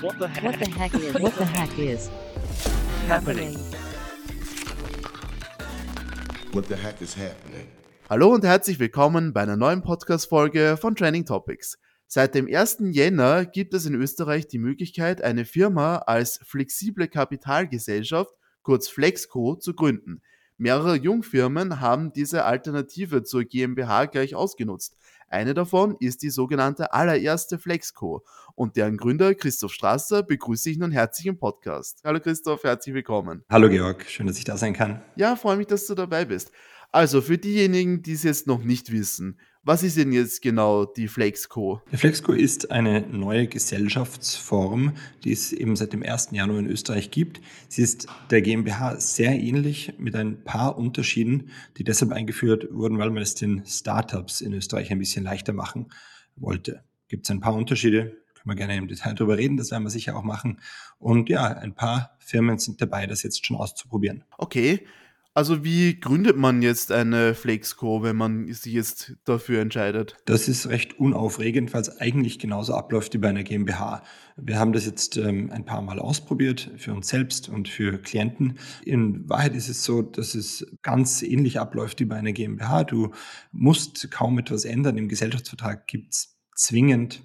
What the heck? What the heck is what the heck is happening? What the heck is happening? Hallo und herzlich willkommen bei einer neuen Podcast-Folge von Training Topics. Seit dem 1. Jänner gibt es in Österreich die Möglichkeit, eine Firma als flexible Kapitalgesellschaft, kurz Flexco, zu gründen. Mehrere Jungfirmen haben diese Alternative zur GmbH gleich ausgenutzt. Eine davon ist die sogenannte allererste Flexco und deren Gründer Christoph Strasser begrüße ich nun herzlich im Podcast. Hallo Christoph, herzlich willkommen. Hallo Georg, schön, dass ich da sein kann. Ja, freue mich, dass du dabei bist. Also für diejenigen, die es jetzt noch nicht wissen, was ist denn jetzt genau die Flexco? Die Flexco ist eine neue Gesellschaftsform, die es eben seit dem 1. Januar in Österreich gibt. Sie ist der GmbH sehr ähnlich mit ein paar Unterschieden, die deshalb eingeführt wurden, weil man es den Startups in Österreich ein bisschen leichter machen wollte. Gibt es ein paar Unterschiede, können wir gerne im Detail darüber reden, das werden wir sicher auch machen. Und ja, ein paar Firmen sind dabei, das jetzt schon auszuprobieren. Okay, also wie gründet man jetzt eine Flexco, wenn man sich jetzt dafür entscheidet? Das ist recht unaufregend, weil es eigentlich genauso abläuft wie bei einer GmbH. Wir haben das jetzt ähm, ein paar Mal ausprobiert für uns selbst und für Klienten. In Wahrheit ist es so, dass es ganz ähnlich abläuft wie bei einer GmbH. Du musst kaum etwas ändern. Im Gesellschaftsvertrag gibt es zwingend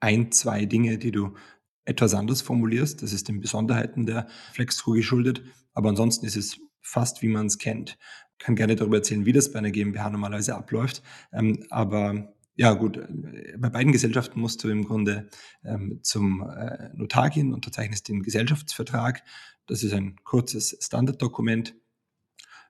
ein, zwei Dinge, die du etwas anders formulierst. Das ist den Besonderheiten der Flexco geschuldet. Aber ansonsten ist es fast wie man es kennt. Ich kann gerne darüber erzählen, wie das bei einer GmbH normalerweise abläuft. Ähm, aber ja gut, äh, bei beiden Gesellschaften musst du im Grunde ähm, zum äh, Notar gehen, unterzeichnest den Gesellschaftsvertrag. Das ist ein kurzes Standarddokument.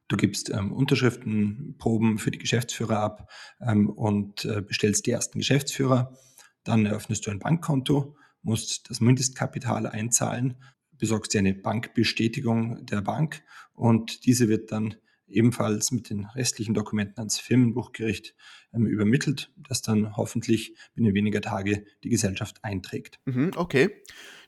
Du gibst ähm, Unterschriftenproben für die Geschäftsführer ab ähm, und äh, bestellst die ersten Geschäftsführer. Dann eröffnest du ein Bankkonto, musst das Mindestkapital einzahlen besorgst dir eine Bankbestätigung der Bank und diese wird dann ebenfalls mit den restlichen Dokumenten ans Firmenbuchgericht ähm, übermittelt, das dann hoffentlich binnen weniger Tage die Gesellschaft einträgt. Mhm, okay,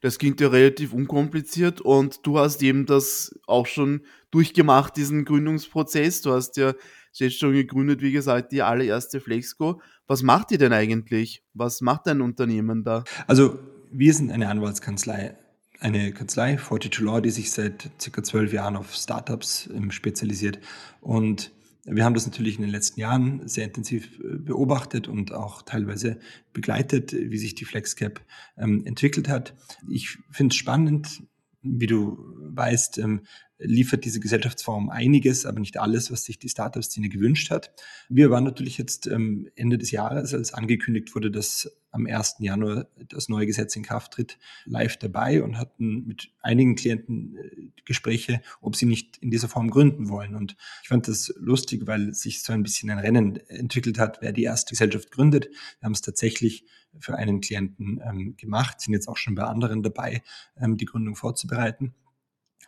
das klingt ja relativ unkompliziert und du hast eben das auch schon durchgemacht, diesen Gründungsprozess. Du hast ja jetzt schon gegründet, wie gesagt, die allererste Flexco. Was macht ihr denn eigentlich? Was macht dein Unternehmen da? Also wir sind eine Anwaltskanzlei eine Kanzlei, 42 Law, die sich seit circa zwölf Jahren auf Startups ähm, spezialisiert. Und wir haben das natürlich in den letzten Jahren sehr intensiv äh, beobachtet und auch teilweise begleitet, wie sich die FlexCap ähm, entwickelt hat. Ich finde es spannend, wie du weißt, ähm, liefert diese Gesellschaftsform einiges, aber nicht alles, was sich die Startup-Szene gewünscht hat. Wir waren natürlich jetzt ähm, Ende des Jahres, als angekündigt wurde, dass am 1. Januar das neue Gesetz in Kraft tritt, live dabei und hatten mit einigen Klienten äh, Gespräche, ob sie nicht in dieser Form gründen wollen. Und ich fand das lustig, weil sich so ein bisschen ein Rennen entwickelt hat, wer die erste Gesellschaft gründet. Wir haben es tatsächlich für einen Klienten ähm, gemacht, sind jetzt auch schon bei anderen dabei, ähm, die Gründung vorzubereiten.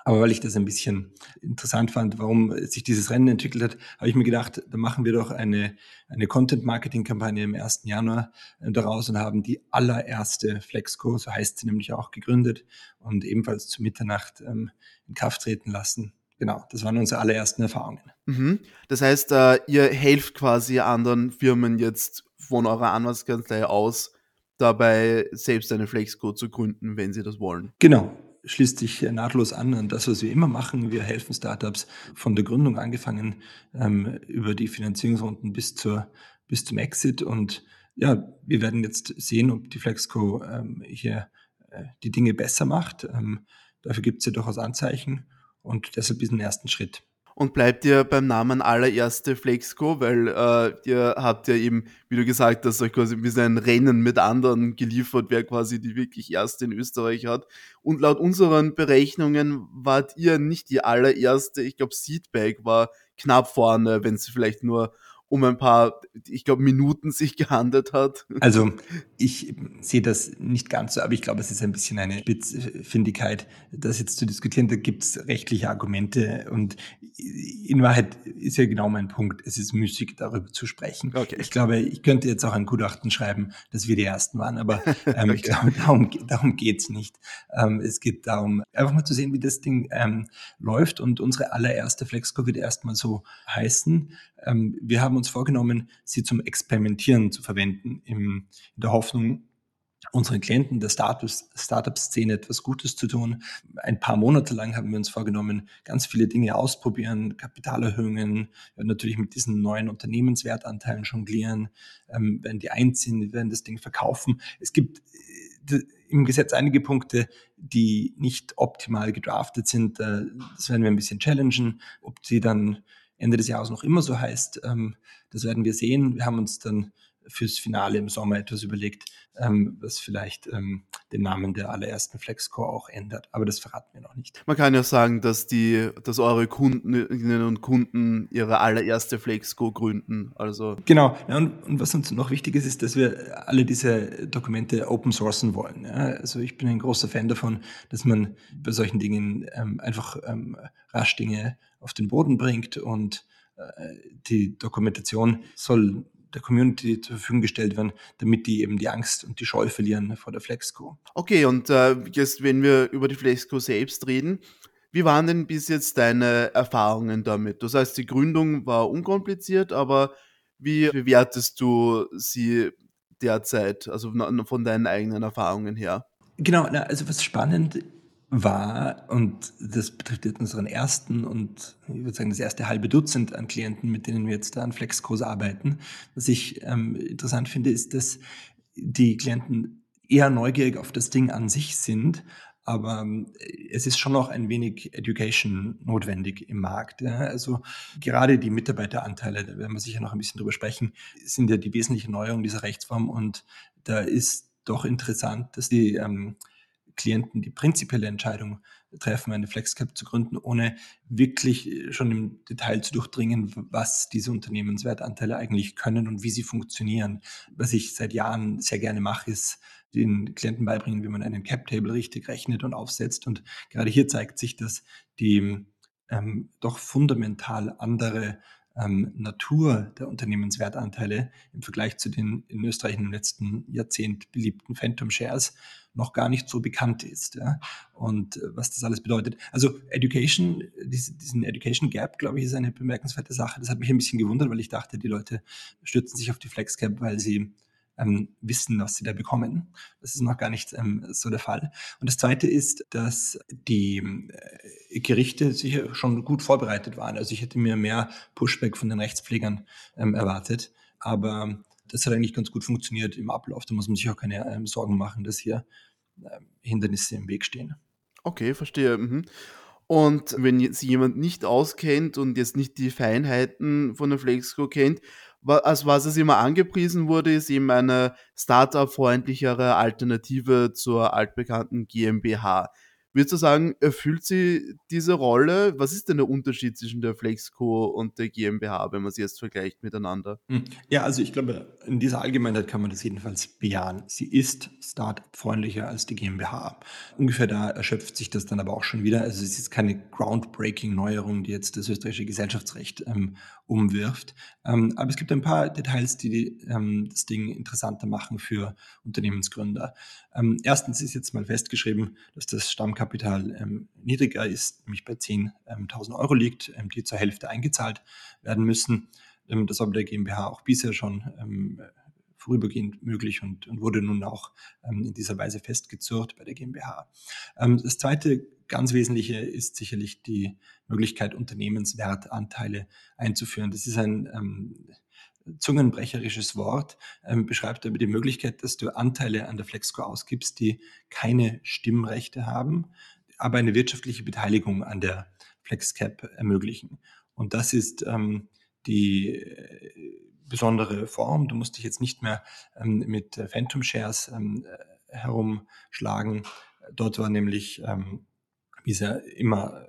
Aber weil ich das ein bisschen interessant fand, warum sich dieses Rennen entwickelt hat, habe ich mir gedacht, da machen wir doch eine, eine Content-Marketing-Kampagne im 1. Januar äh, daraus und haben die allererste Flexco, so heißt sie nämlich auch, gegründet und ebenfalls zu Mitternacht ähm, in Kraft treten lassen. Genau, das waren unsere allerersten Erfahrungen. Mhm. Das heißt, äh, ihr helft quasi anderen Firmen jetzt von eurer Anwaltskanzlei aus, dabei selbst eine Flexco zu gründen, wenn sie das wollen. Genau, schließt sich nahtlos an an das, was wir immer machen. Wir helfen Startups von der Gründung angefangen ähm, über die Finanzierungsrunden bis zur bis zum Exit und ja, wir werden jetzt sehen, ob die Flexco ähm, hier äh, die Dinge besser macht. Ähm, dafür gibt es ja durchaus Anzeichen und deshalb diesen ersten Schritt und bleibt ihr beim Namen allererste Flexco, weil äh, ihr habt ja eben, wie du gesagt hast, euch quasi ein bisschen ein Rennen mit anderen geliefert, wer quasi die wirklich erste in Österreich hat. Und laut unseren Berechnungen wart ihr nicht die allererste. Ich glaube, Seedbag war knapp vorne, wenn sie vielleicht nur um ein paar, ich glaube, Minuten sich gehandelt hat. Also ich sehe das nicht ganz so, aber ich glaube, es ist ein bisschen eine Spitzfindigkeit, das jetzt zu diskutieren. Da gibt es rechtliche Argumente und in Wahrheit ist ja genau mein Punkt. Es ist müßig, darüber zu sprechen. Okay. Ich glaube, ich könnte jetzt auch ein Gutachten schreiben, dass wir die Ersten waren, aber ähm, okay. ich glaube, darum, darum geht's nicht. Ähm, es geht darum, einfach mal zu sehen, wie das Ding ähm, läuft und unsere allererste Flexco wird erstmal so heißen. Ähm, wir haben uns vorgenommen, sie zum Experimentieren zu verwenden, im, in der Hoffnung, unseren Klienten der Startup-Szene etwas Gutes zu tun. Ein paar Monate lang haben wir uns vorgenommen, ganz viele Dinge ausprobieren, Kapitalerhöhungen, natürlich mit diesen neuen Unternehmenswertanteilen jonglieren, ähm, werden die einziehen, werden das Ding verkaufen. Es gibt äh, im Gesetz einige Punkte, die nicht optimal gedraftet sind. Äh, das werden wir ein bisschen challengen. Ob sie dann Ende des Jahres noch immer so heißt, ähm, das werden wir sehen. Wir haben uns dann fürs Finale im Sommer etwas überlegt, ähm, was vielleicht ähm, den Namen der allerersten Flexcore auch ändert. Aber das verraten wir noch nicht. Man kann ja sagen, dass die, dass eure Kundinnen und Kunden ihre allererste Flexco gründen. Also genau. Ja, und, und, was uns noch wichtig ist, ist, dass wir alle diese Dokumente open sourcen wollen. Ja? Also ich bin ein großer Fan davon, dass man bei solchen Dingen ähm, einfach ähm, rasch Dinge auf den Boden bringt und äh, die Dokumentation soll der Community zur Verfügung gestellt werden, damit die eben die Angst und die Scheu verlieren vor der Flexco. Okay, und äh, jetzt, wenn wir über die Flexco selbst reden, wie waren denn bis jetzt deine Erfahrungen damit? Das heißt, die Gründung war unkompliziert, aber wie bewertest du sie derzeit, also von deinen eigenen Erfahrungen her? Genau, also was spannend war, und das betrifft jetzt unseren ersten und ich würde sagen das erste halbe Dutzend an Klienten, mit denen wir jetzt da an Flexkurs arbeiten. Was ich ähm, interessant finde, ist, dass die Klienten eher neugierig auf das Ding an sich sind, aber ähm, es ist schon noch ein wenig Education notwendig im Markt. Ja. Also gerade die Mitarbeiteranteile, da werden wir sicher noch ein bisschen drüber sprechen, sind ja die wesentliche Neuerung dieser Rechtsform und da ist doch interessant, dass die ähm, Klienten die prinzipielle Entscheidung treffen, eine FlexCap zu gründen, ohne wirklich äh, schon im Detail zu durchdringen, was diese Unternehmenswertanteile eigentlich können und wie sie funktionieren. Was ich seit Jahren sehr gerne mache, ist den Klienten beibringen, wie man einen Cap-Table richtig rechnet und aufsetzt. Und gerade hier zeigt sich, dass die ähm, doch fundamental andere ähm, Natur der Unternehmenswertanteile im Vergleich zu den in Österreich im letzten Jahrzehnt beliebten Phantom Shares noch gar nicht so bekannt ist. Ja? Und äh, was das alles bedeutet. Also Education, diesen Education Gap, glaube ich, ist eine bemerkenswerte Sache. Das hat mich ein bisschen gewundert, weil ich dachte, die Leute stürzen sich auf die FlexCap, weil sie ähm, wissen, was sie da bekommen. Das ist noch gar nicht ähm, so der Fall. Und das Zweite ist, dass die äh, Gerichte sicher schon gut vorbereitet waren. Also ich hätte mir mehr Pushback von den Rechtspflegern ähm, erwartet, aber das hat eigentlich ganz gut funktioniert im Ablauf. Da muss man sich auch keine ähm, Sorgen machen, dass hier ähm, Hindernisse im Weg stehen. Okay, verstehe. Mhm. Und wenn sich jemand nicht auskennt und jetzt nicht die Feinheiten von der Flexco kennt, als was es immer angepriesen wurde, ist eben eine Startup-freundlichere Alternative zur altbekannten GmbH. Würdest du sagen, erfüllt sie diese Rolle? Was ist denn der Unterschied zwischen der Flexco und der GmbH, wenn man sie jetzt vergleicht miteinander? Hm. Ja, also ich glaube, in dieser Allgemeinheit kann man das jedenfalls bejahen. Sie ist Startup-freundlicher als die GmbH. Ungefähr da erschöpft sich das dann aber auch schon wieder. Also es ist keine groundbreaking Neuerung, die jetzt das österreichische Gesellschaftsrecht ähm, umwirft. Ähm, aber es gibt ein paar Details, die ähm, das Ding interessanter machen für Unternehmensgründer. Ähm, erstens ist jetzt mal festgeschrieben, dass das Stammkapital ähm, niedriger ist, nämlich bei 10.000 ähm, Euro liegt, ähm, die zur Hälfte eingezahlt werden müssen. das war bei der GmbH auch bisher schon vorübergehend möglich und, und, wurde nun auch ähm, in dieser Weise festgezurrt bei der GmbH. Ähm, das zweite ganz wesentliche ist sicherlich die Möglichkeit, Unternehmenswertanteile einzuführen. Das ist ein ähm, zungenbrecherisches Wort, ähm, beschreibt aber die Möglichkeit, dass du Anteile an der Flexco ausgibst, die keine Stimmrechte haben, aber eine wirtschaftliche Beteiligung an der FlexCap ermöglichen. Und das ist ähm, die äh, besondere Form. Du musst dich jetzt nicht mehr ähm, mit Phantom Shares ähm, äh, herumschlagen. Dort war nämlich ähm, bisher immer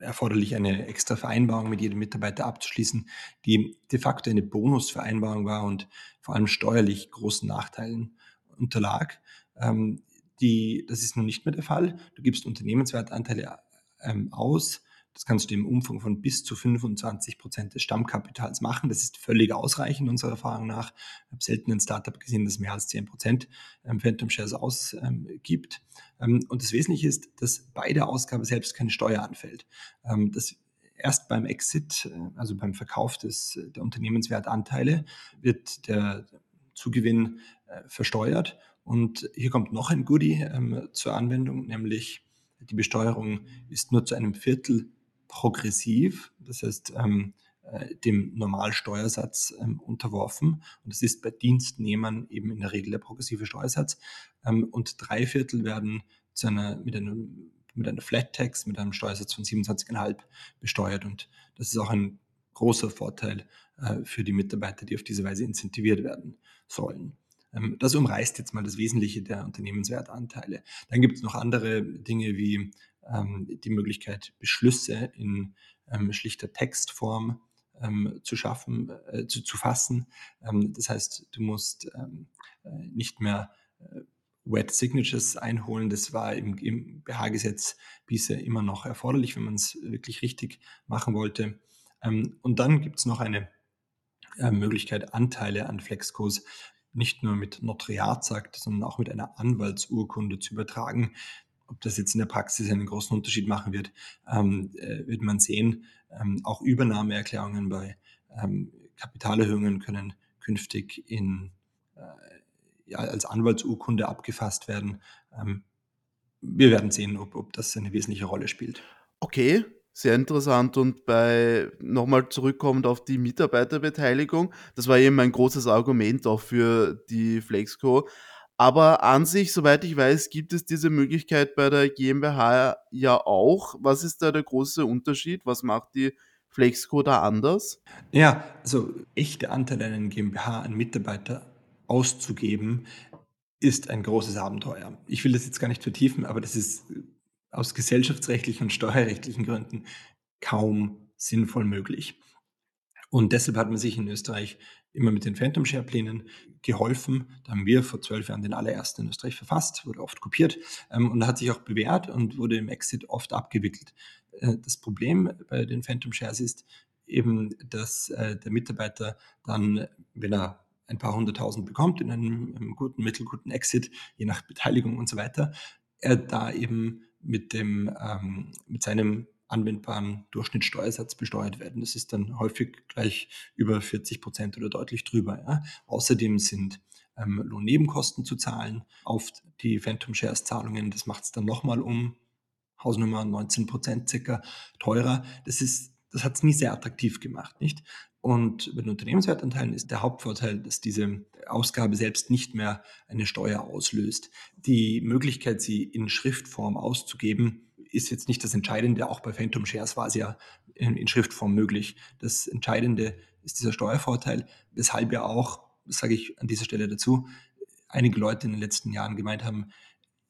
erforderlich, eine extra Vereinbarung mit jedem Mitarbeiter abzuschließen, die de facto eine Bonusvereinbarung war und vor allem steuerlich großen Nachteilen unterlag. Ähm, die, das ist nun nicht mehr der Fall. Du gibst Unternehmenswertanteile ähm, aus, das kannst du im Umfang von bis zu 25 Prozent des Stammkapitals machen. Das ist völlig ausreichend unserer Erfahrung nach. Ich habe selten ein Startup gesehen, das mehr als 10 Prozent ähm, Phantom Shares ausgibt. Ähm, und das Wesentliche ist, dass bei der Ausgabe selbst keine Steuer anfällt. Ähm, das erst beim Exit, äh, also beim Verkauf des, der Unternehmenswertanteile, wird der Zugewinn äh, versteuert Und hier kommt noch ein Goodie ähm, zur Anwendung, nämlich die Besteuerung ist nur zu einem Viertel progressiv, das heißt ähm, äh, dem Normalsteuersatz ähm, unterworfen. Und das ist bei Dienstnehmern eben in der Regel der progressive Steuersatz. Ähm, und drei Viertel werden zu einer, mit einem mit einer Flat Tax, mit einem Steuersatz von 27,5 besteuert. Und das ist auch ein großer Vorteil äh, für die Mitarbeiter, die auf diese Weise incentiviert werden sollen. Ähm, das umreißt jetzt mal das Wesentliche der Unternehmenswertanteile. Dann gibt es noch andere Dinge wie die Möglichkeit, Beschlüsse in ähm, schlichter Textform zu schaffen, äh, zu, zu fassen. das heißt, du musst äh, nicht mehr Wet Signatures einholen. Das war im, im BH-Gesetz bisher immer noch erforderlich, wenn man es wirklich richtig machen wollte. und dann gibt es noch eine Möglichkeit, Anteile an Flexcos nicht nur mit Notariatsakt, sondern auch mit einer Anwaltsurkunde zu übertragen. Ob das jetzt in der Praxis einen großen Unterschied machen wird, ähm, äh, wird man sehen. Ähm, auch Übernahmeerklärungen bei ähm, Kapitalerhöhungen können künftig in, äh, ja, als Anwaltsurkunde abgefasst werden. Ähm, wir werden sehen, ob, ob das eine wesentliche Rolle spielt. Okay, sehr interessant und bei nochmal zurückkommend auf die Mitarbeiterbeteiligung, das war eben ein großes Argument auch für die Flexco. Aber an sich, soweit ich weiß, gibt es diese Möglichkeit bei der GmbH ja auch. Was ist da der große Unterschied? Was macht die Flexco da anders? Ja, also echte Anteile an GmbH an Mitarbeiter auszugeben, ist ein großes Abenteuer. Ich will das jetzt gar nicht vertiefen, aber das ist aus gesellschaftsrechtlichen und steuerrechtlichen Gründen kaum sinnvoll möglich. Und deshalb hat man sich in Österreich immer mit den Phantom Share Plänen geholfen. Da haben wir vor zwölf Jahren den allerersten in Österreich verfasst, wurde oft kopiert ähm, und hat sich auch bewährt und wurde im Exit oft abgewickelt. Äh, das Problem bei den Phantom Shares ist eben, dass äh, der Mitarbeiter dann, wenn er ein paar hunderttausend bekommt in einem, einem guten, mittelguten Exit, je nach Beteiligung und so weiter, er da eben mit, dem, ähm, mit seinem anwendbaren Durchschnittssteuersatz besteuert werden. Das ist dann häufig gleich über 40 Prozent oder deutlich drüber. Ja. Außerdem sind ähm, Lohnnebenkosten zu zahlen auf die Phantom Shares Zahlungen. Das macht es dann nochmal um Hausnummer 19 Prozent circa teurer. Das ist, das hat es nie sehr attraktiv gemacht, nicht? Und bei den Unternehmenswertanteilen ist der Hauptvorteil, dass diese Ausgabe selbst nicht mehr eine Steuer auslöst. Die Möglichkeit, sie in Schriftform auszugeben, ist jetzt nicht das Entscheidende. Auch bei Phantom Shares war es ja in, in Schriftform möglich. Das Entscheidende ist dieser Steuervorteil, weshalb ja auch, sage ich an dieser Stelle dazu, einige Leute in den letzten Jahren gemeint haben,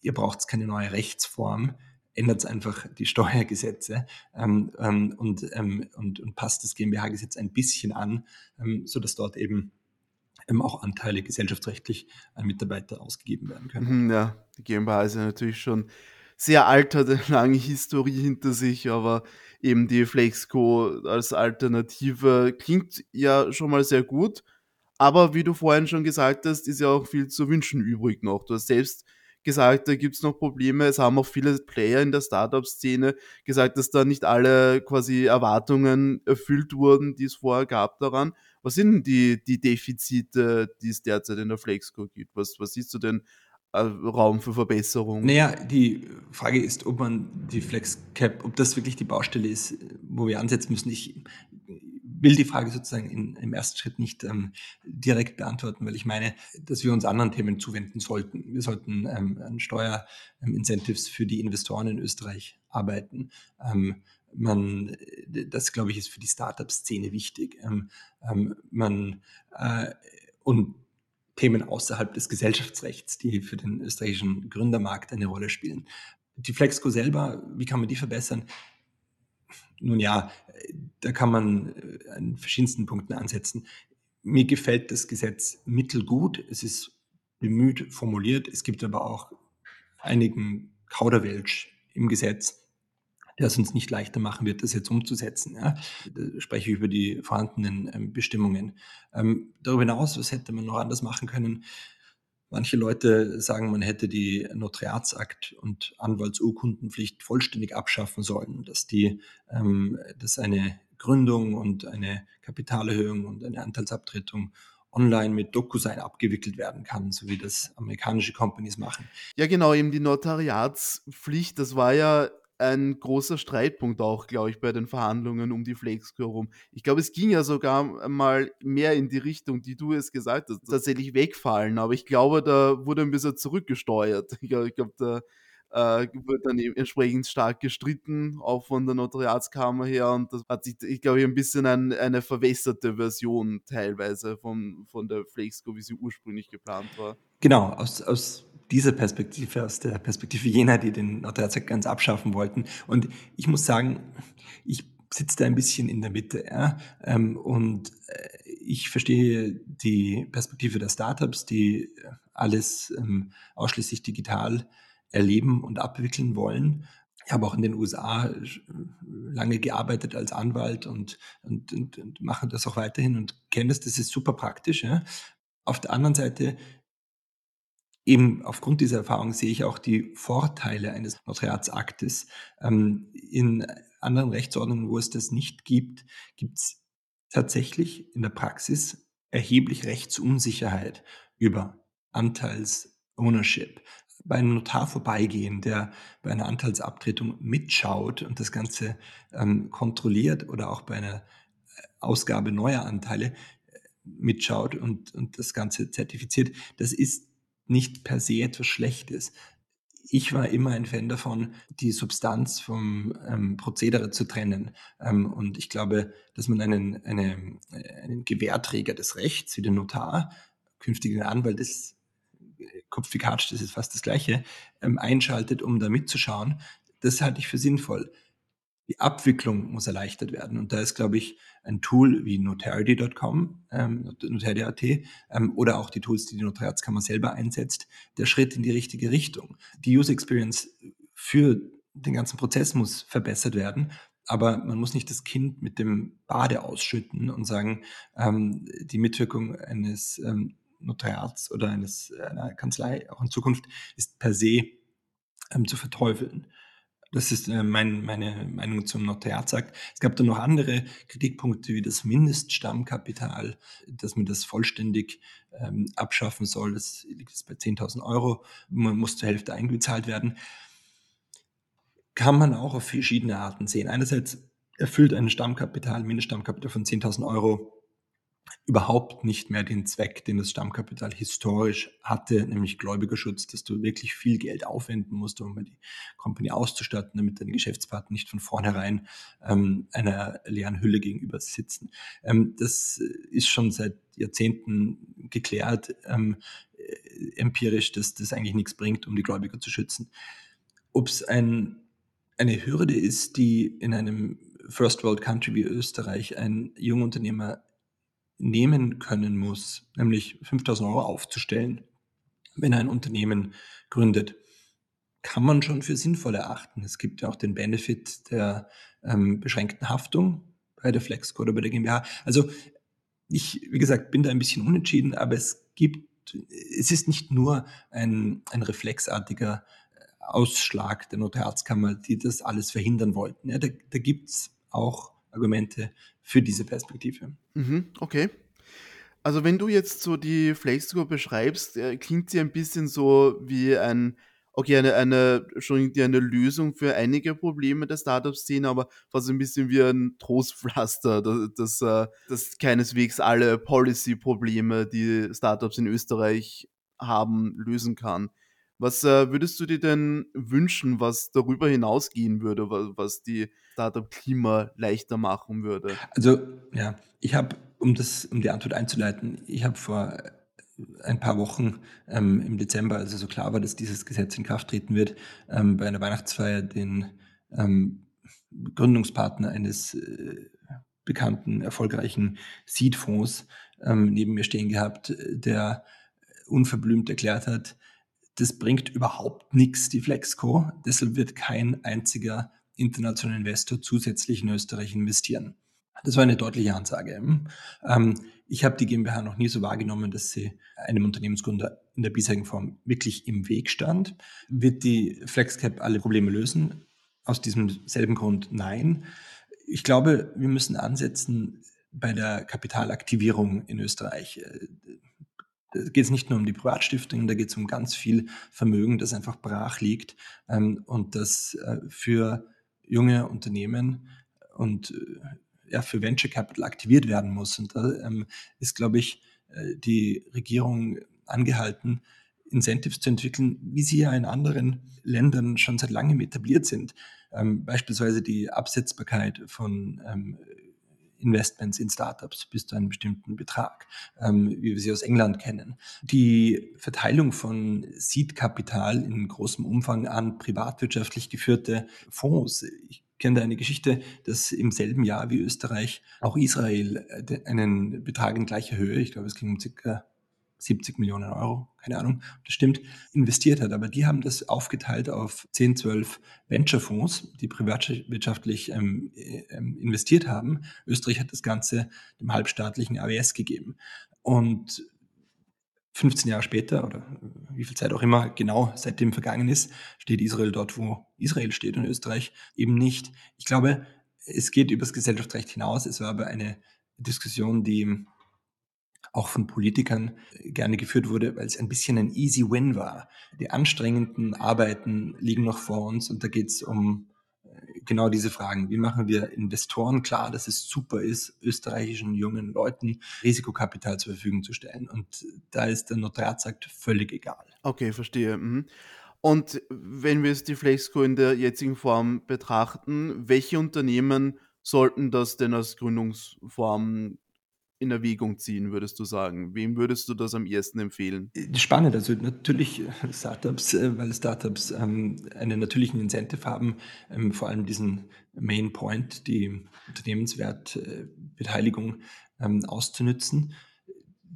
ihr braucht keine neue Rechtsform, ändert einfach die Steuergesetze ähm, ähm, und, ähm, und, und, passt das GmbH-Gesetz ein bisschen an, ähm, sodass dort eben ähm, auch Anteile gesellschaftsrechtlich an Mitarbeiter ausgegeben werden können. Mhm, ja, die GmbH ist ja natürlich schon sehr alt, hat eine lange Historie hinter sich, aber eben die Flexco als Alternative klingt ja schon mal sehr gut. Aber wie du vorhin schon gesagt hast, ist ja auch viel zu wünschen übrig noch. Du hast selbst gesagt, da gibt es noch Probleme. Es haben auch viele Player in der Startup-Szene gesagt, dass da nicht alle quasi Erwartungen erfüllt wurden, die es vorher gab daran. Was sind denn die, die Defizite, die es derzeit in der Flexco gibt? Was, was siehst du denn Raum für Verbesserung? Naja, die Frage ist, ob man die FlexCap, ob das wirklich die Baustelle ist, wo wir ansetzen müssen. Ich will die Frage sozusagen in, im ersten Schritt nicht ähm, direkt beantworten, weil ich meine, dass wir uns anderen Themen zuwenden sollten. Wir sollten ähm, an Steuerincentives für die Investoren in Österreich arbeiten. Ähm, man, das glaube ich, ist für die Startup-Szene wichtig. Ähm, ähm, man äh, und Themen außerhalb des Gesellschaftsrechts, die für den österreichischen Gründermarkt eine Rolle spielen. Die Flexco selber, wie kann man die verbessern? Nun ja, da kann man äh, an verschiedensten Punkten ansetzen. Mir gefällt das Gesetz mittelgut. Es ist bemüht formuliert. Es gibt aber auch einigen Kauderwelsch im Gesetz, der es uns nicht leichter machen wird, das jetzt umzusetzen. Ja. Da spreche ich über die vorhandenen ähm, Bestimmungen. Ähm, darüber hinaus, was hätte man noch anders machen können? Manche Leute sagen, man hätte die Notariatsakt und Anwaltsurkundenpflicht vollständig abschaffen sollen, dass die, ähm, dass eine Gründung und eine Kapitalerhöhung und eine Anteilsabtretung online mit DocuSign abgewickelt werden kann, so wie das amerikanische Companies machen. Ja, genau, eben die Notariatspflicht, das war ja ein großer Streitpunkt auch, glaube ich, bei den Verhandlungen um die Flexco herum. Ich glaube, es ging ja sogar mal mehr in die Richtung, die du es gesagt hast, tatsächlich wegfallen. Aber ich glaube, da wurde ein bisschen zurückgesteuert. Ich glaube, glaub, da äh, wird dann eben entsprechend stark gestritten, auch von der Notariatskammer her. Und das hat sich, ich glaube, ein bisschen ein, eine verwässerte Version teilweise von, von der Flexco, wie sie ursprünglich geplant war. Genau, aus, aus dieser Perspektive, aus der Perspektive jener, die den Notariat ganz abschaffen wollten. Und ich muss sagen, ich sitze da ein bisschen in der Mitte. Ja? Ähm, und äh, ich verstehe die Perspektive der Startups, die alles ähm, ausschließlich digital erleben und abwickeln wollen. Ich habe auch in den USA äh, lange gearbeitet als Anwalt und, und, und, und mache das auch weiterhin und kenne das. Das ist super praktisch. Ja? Auf der anderen Seite eben aufgrund dieser Erfahrung sehe ich auch die Vorteile eines Notariatsaktes. Ähm, in anderen Rechtsordnungen, wo es das nicht gibt, gibt es tatsächlich in der Praxis erheblich Rechtsunsicherheit über Anteils-Ownership. Bei einem Notar vorbeigehen, der bei einer Anteilsabtretung mitschaut und das Ganze ähm, kontrolliert oder auch bei einer äh, Ausgabe neuer Anteile äh, mitschaut und, und das Ganze zertifiziert, das ist nicht per se etwas Schlechtes. Ich war immer ein Fan davon, die Substanz vom ähm, Prozedere zu trennen. Ähm, und ich glaube, dass man einen, eine, einen Gewährträger des Rechts, wie den Notar, künftigen Anwalt ist, Kopf wie Katsch, das ist fast das Gleiche, ähm, einschaltet, um da mitzuschauen. Das halte ich für sinnvoll. Die Abwicklung muss erleichtert werden. Und da ist, glaube ich, ein Tool wie notarity.com, ähm, notarity.at ähm, oder auch die Tools, die die Notariatskammer selber einsetzt, der Schritt in die richtige Richtung. Die User Experience für den ganzen Prozess muss verbessert werden, aber man muss nicht das Kind mit dem Bade ausschütten und sagen, ähm, die Mitwirkung eines ähm, Notariats oder eines, einer Kanzlei auch in Zukunft ist per se ähm, zu verteufeln. Das ist äh, mein, meine Meinung zum Notariatsakt. Es gab dann noch andere Kritikpunkte wie das Mindeststammkapital, dass man das vollständig ähm, abschaffen soll. Das liegt jetzt bei 10.000 Euro. Man muss zur Hälfte eingezahlt werden. Kann man auch auf verschiedene Arten sehen. Einerseits erfüllt ein Stammkapital, Mindeststammkapital von 10.000 Euro überhaupt nicht mehr den Zweck, den das Stammkapital historisch hatte, nämlich Gläubigerschutz, dass du wirklich viel Geld aufwenden musst, um die Company auszustatten, damit deine Geschäftspartner nicht von vornherein ähm, einer leeren Hülle gegenüber sitzen. Ähm, das ist schon seit Jahrzehnten geklärt, ähm, äh, empirisch, dass das eigentlich nichts bringt, um die Gläubiger zu schützen. Ob es ein, eine Hürde ist, die in einem First World Country wie Österreich ein Jungunternehmer nehmen können muss, nämlich 5000 Euro aufzustellen, wenn er ein Unternehmen gründet, kann man schon für sinnvoll erachten. Es gibt ja auch den Benefit der ähm, beschränkten Haftung bei der Flexco oder bei der GmbH. Also ich, wie gesagt, bin da ein bisschen unentschieden, aber es gibt, es ist nicht nur ein, ein reflexartiger Ausschlag der Notariatskammer, die das alles verhindern wollten. Ja, da da gibt es auch Argumente für diese Perspektive. Mhm, okay. Also wenn du jetzt so die Flexco beschreibst, äh, klingt sie ein bisschen so wie ein, okay, eine, eine schon eine Lösung für einige Probleme der Startup-Szene, aber fast ein bisschen wie ein Trostpflaster, das, das, äh, das keineswegs alle Policy-Probleme, die Startups in Österreich haben, lösen kann. Was äh, würdest du dir denn wünschen, was darüber hinausgehen würde, was, was die Startup-Klima leichter machen würde? Also, ja, ich habe, um um die Antwort einzuleiten, ich habe vor ein paar Wochen ähm, im Dezember, als es so klar war, dass dieses Gesetz in Kraft treten wird, ähm, bei einer Weihnachtsfeier den ähm, Gründungspartner eines äh, bekannten, erfolgreichen Seed-Fonds ähm, neben mir stehen gehabt, der unverblümt erklärt hat, das bringt überhaupt nichts, die Flexco. Deshalb wird kein einziger internationaler Investor zusätzlich in Österreich investieren. Das war eine deutliche Ansage. Ähm, ich habe die GmbH noch nie so wahrgenommen, dass sie einem Unternehmensgründer in der bisherigen Form wirklich im Weg stand. Wird die FlexCap alle Probleme lösen? Aus diesem selben Grund nein. Ich glaube, wir müssen ansetzen bei der Kapitalaktivierung in Österreich. Da geht es nicht nur um die Privatstiftungen, da geht es um ganz viel Vermögen, das einfach brach liegt ähm, und das äh, für junge Unternehmen und äh, ja, für Venture Capital aktiviert werden muss. Und da ähm, ist, glaube ich, äh, die Regierung angehalten, Incentives zu entwickeln, wie sie ja in anderen Ländern schon seit langem etabliert sind. Ähm, beispielsweise die Absetzbarkeit von ähm, Investments in Startups bis zu einem bestimmten Betrag, ähm, wie wir sie aus England kennen. Die Verteilung von Seed-Kapital in großem Umfang an privatwirtschaftlich geführte Fonds. Ich kenne da eine Geschichte, dass im selben Jahr wie Österreich auch Israel äh, einen Betrag in gleicher Höhe, ich glaube es ging um circa 70 Millionen Euro, keine Ahnung, ob das stimmt, investiert hat. Aber die haben das aufgeteilt auf 10, 12 Venture-Fonds, die privatwirtschaftlich ähm, ähm, investiert haben. Österreich hat das Ganze dem halbstaatlichen AWS gegeben. Und 15 Jahre später oder wie viel Zeit auch immer genau seitdem vergangen ist, steht Israel dort, wo Israel steht und Österreich eben nicht. Ich glaube, es geht übers Gesellschaftsrecht hinaus. Es war aber eine Diskussion, die auch von Politikern äh, gerne geführt wurde, weil es ein bisschen ein easy win war. Die anstrengenden Arbeiten liegen noch vor uns und da geht es um äh, genau diese Fragen. Wie machen wir Investoren klar, dass es super ist, österreichischen jungen Leuten Risikokapital zur Verfügung zu stellen? Und da ist der Notariatsakt völlig egal. Okay, verstehe. Mhm. Und wenn wir jetzt die Flexco in der jetzigen Form betrachten, welche Unternehmen sollten das denn als Gründungsform in Erwägung ziehen, würdest du sagen? Wem würdest du das am ehesten empfehlen? Äh, spannend, also natürlich äh, Startups, äh, weil Startups ähm, einen natürlichen Incentive haben, ähm, vor allem diesen Main Point, die Unternehmenswertbeteiligung ähm, auszunützen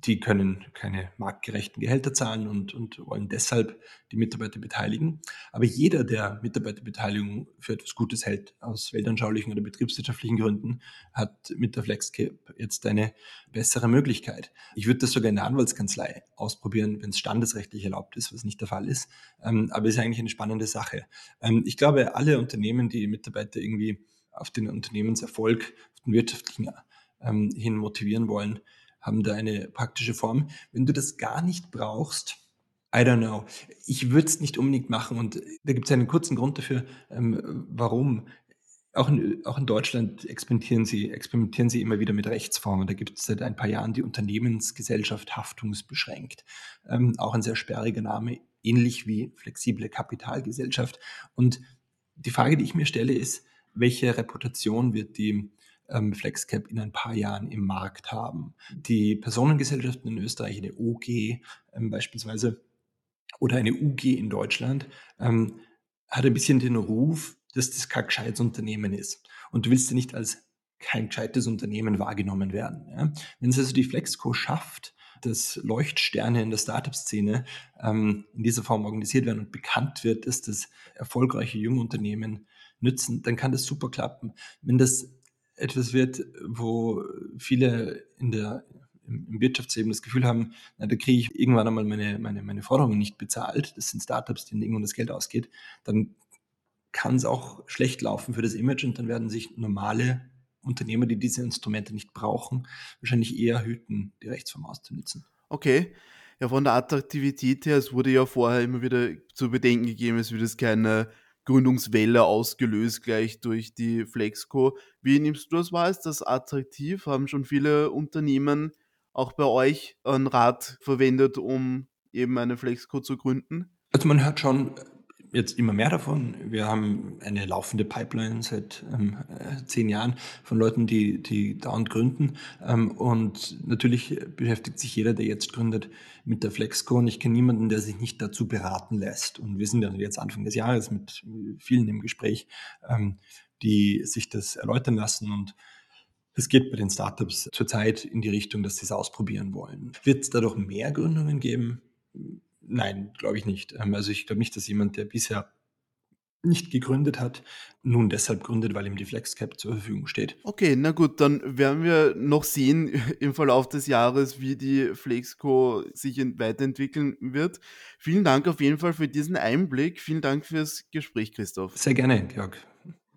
die können keine marktgerechten Gehälter zahlen und, und wollen deshalb die Mitarbeiter beteiligen. Aber jeder, der Mitarbeiterbeteiligung für etwas Gutes hält, aus weltanschaulichen oder betriebswirtschaftlichen Gründen, hat mit der FlexCap jetzt eine bessere Möglichkeit. Ich würde das sogar in der Anwaltskanzlei ausprobieren, wenn es standesrechtlich erlaubt ist, was nicht der Fall ist. Ähm, aber es ist eigentlich eine spannende Sache. Ähm, ich glaube, alle Unternehmen, die Mitarbeiter irgendwie auf den Unternehmenserfolg, auf den wirtschaftlichen ähm, hin motivieren wollen, haben da eine praktische Form. Wenn du das gar nicht brauchst, I don't know. Ich würde es nicht unbedingt machen und da gibt es einen kurzen Grund dafür, ähm, warum. Auch in, auch in Deutschland experimentieren sie, experimentieren sie immer wieder mit Rechtsformen. Da gibt es seit ein paar Jahren die Unternehmensgesellschaft haftungsbeschränkt. Ähm, auch ein sehr sperriger Name, ähnlich wie flexible Kapitalgesellschaft. Und die Frage, die ich mir stelle, ist, welche Reputation wird die ähm, FlexCap in ein paar Jahren im Markt haben. Die Personengesellschaften in Österreich, eine OG ähm, beispielsweise oder eine UG in Deutschland, ähm, hat ein bisschen den Ruf, dass das kein gescheites Unternehmen ist. Und du willst ja nicht als kein gescheites Unternehmen wahrgenommen werden. Ja? Wenn es also die Flexco schafft, dass Leuchtsterne in der Startup-Szene ähm, in dieser Form organisiert werden und bekannt wird, dass das erfolgreiche junge Unternehmen nützen, dann kann das super klappen. Wenn das etwas wird, wo viele in der, im, Wirtschaftsleben das Gefühl haben, na, da kriege ich irgendwann einmal meine, meine, meine Forderungen nicht bezahlt, das sind Startups, denen irgendwann das Geld ausgeht, dann kann es auch schlecht laufen für das Image und dann werden sich normale Unternehmer, die diese Instrumente nicht brauchen, wahrscheinlich eher hüten, die Rechtsform auszunutzen. Okay. Ja, von der Attraktivität her, es wurde ja vorher immer wieder zu bedenken gegeben, es würde es keine Gründungswelle ausgelöst gleich durch die Flexco. Wie nimmst du das wahr? Ist das attraktiv? Haben schon viele Unternehmen auch bei euch einen Rat verwendet, um eben eine Flexco zu gründen? Also man hört schon jetzt immer mehr davon. Wir haben eine laufende Pipeline seit ähm, äh, zehn Jahren von Leuten, die, die dauernd gründen. Ähm, und natürlich beschäftigt sich jeder, der jetzt gründet, mit der Flexco. Und ich kenne niemanden, der sich nicht dazu beraten lässt. Und wir sind ja jetzt Anfang des Jahres mit vielen im Gespräch, ähm, die sich das erläutern lassen und es geht bei den Startups zurzeit in die Richtung, dass sie es ausprobieren wollen. Wird es dadurch mehr Gründungen geben? Nein, glaube ich nicht. Ähm, also ich glaube nicht, dass jemand, der bisher nicht gegründet hat, nun deshalb gründet, weil ihm die FlexCap zur Verfügung steht. Okay, na gut, dann werden wir noch sehen im Verlauf des Jahres, wie die Flexco sich weiterentwickeln wird. Vielen Dank auf jeden Fall für diesen Einblick. Vielen Dank fürs Gespräch, Christoph. Sehr gerne, Georg.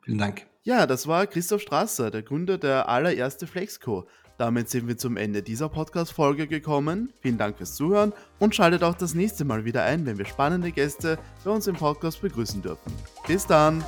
Vielen Dank. Ja, das war Christoph Strasser, der Gründer der allererste Flexco. Damit sind wir zum Ende dieser Podcast-Folge gekommen. Vielen Dank fürs Zuhören und schaltet auch das nächste Mal wieder ein, wenn wir spannende Gäste bei uns im Podcast begrüßen dürfen. Bis dann!